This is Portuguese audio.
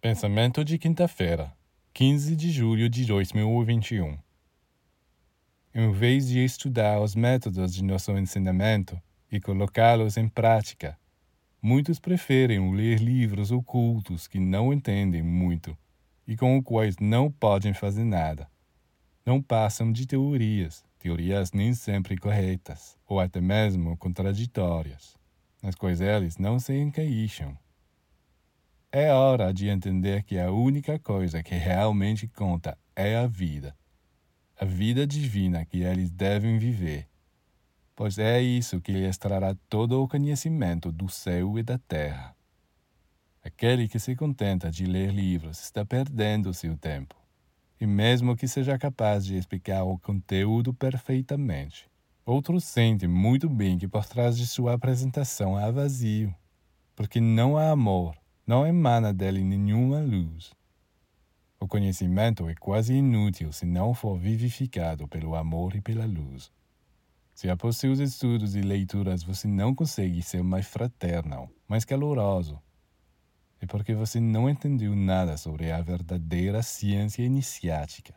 Pensamento de quinta-feira, 15 de julho de 2021. Em vez de estudar os métodos de nosso ensinamento e colocá-los em prática, muitos preferem ler livros ocultos que não entendem muito e com os quais não podem fazer nada. Não passam de teorias, teorias nem sempre corretas, ou até mesmo contraditórias, nas quais eles não se encaixam. É hora de entender que a única coisa que realmente conta é a vida. A vida divina que eles devem viver. Pois é isso que lhes trará todo o conhecimento do céu e da terra. Aquele que se contenta de ler livros está perdendo seu tempo, e mesmo que seja capaz de explicar o conteúdo perfeitamente, outro sente muito bem que por trás de sua apresentação há vazio, porque não há amor não emana dele nenhuma luz. O conhecimento é quase inútil se não for vivificado pelo amor e pela luz. Se após seus estudos e leituras você não consegue ser mais fraternal, mais caloroso, é porque você não entendeu nada sobre a verdadeira ciência iniciática.